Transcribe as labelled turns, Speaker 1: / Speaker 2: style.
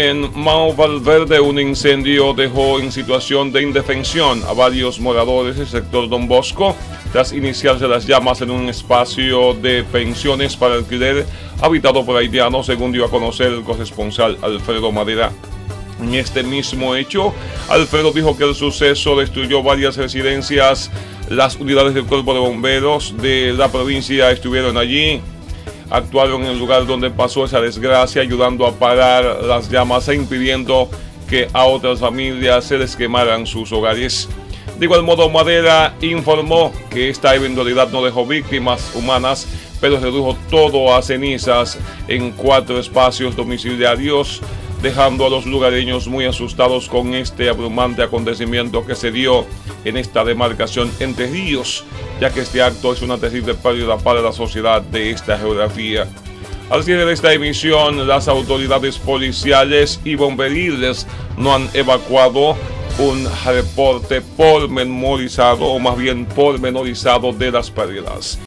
Speaker 1: En Mao Valverde, un incendio dejó en situación de indefensión a varios moradores del sector Don Bosco tras iniciarse las llamas en un espacio de pensiones para alquiler habitado por haitianos, según dio a conocer el corresponsal Alfredo Madera. En este mismo hecho, Alfredo dijo que el suceso destruyó varias residencias. Las unidades del cuerpo de bomberos de la provincia estuvieron allí actuaron en el lugar donde pasó esa desgracia, ayudando a parar las llamas e impidiendo que a otras familias se les quemaran sus hogares. De igual modo, Madera informó que esta eventualidad no dejó víctimas humanas, pero redujo todo a cenizas en cuatro espacios domiciliarios, dejando a los lugareños muy asustados con este abrumante acontecimiento que se dio en esta demarcación entre ríos ya que este acto es una terrible pérdida para la sociedad de esta geografía. Al cierre de esta emisión, las autoridades policiales y bomberiles no han evacuado un reporte pormenorizado o más bien pormenorizado de las pérdidas.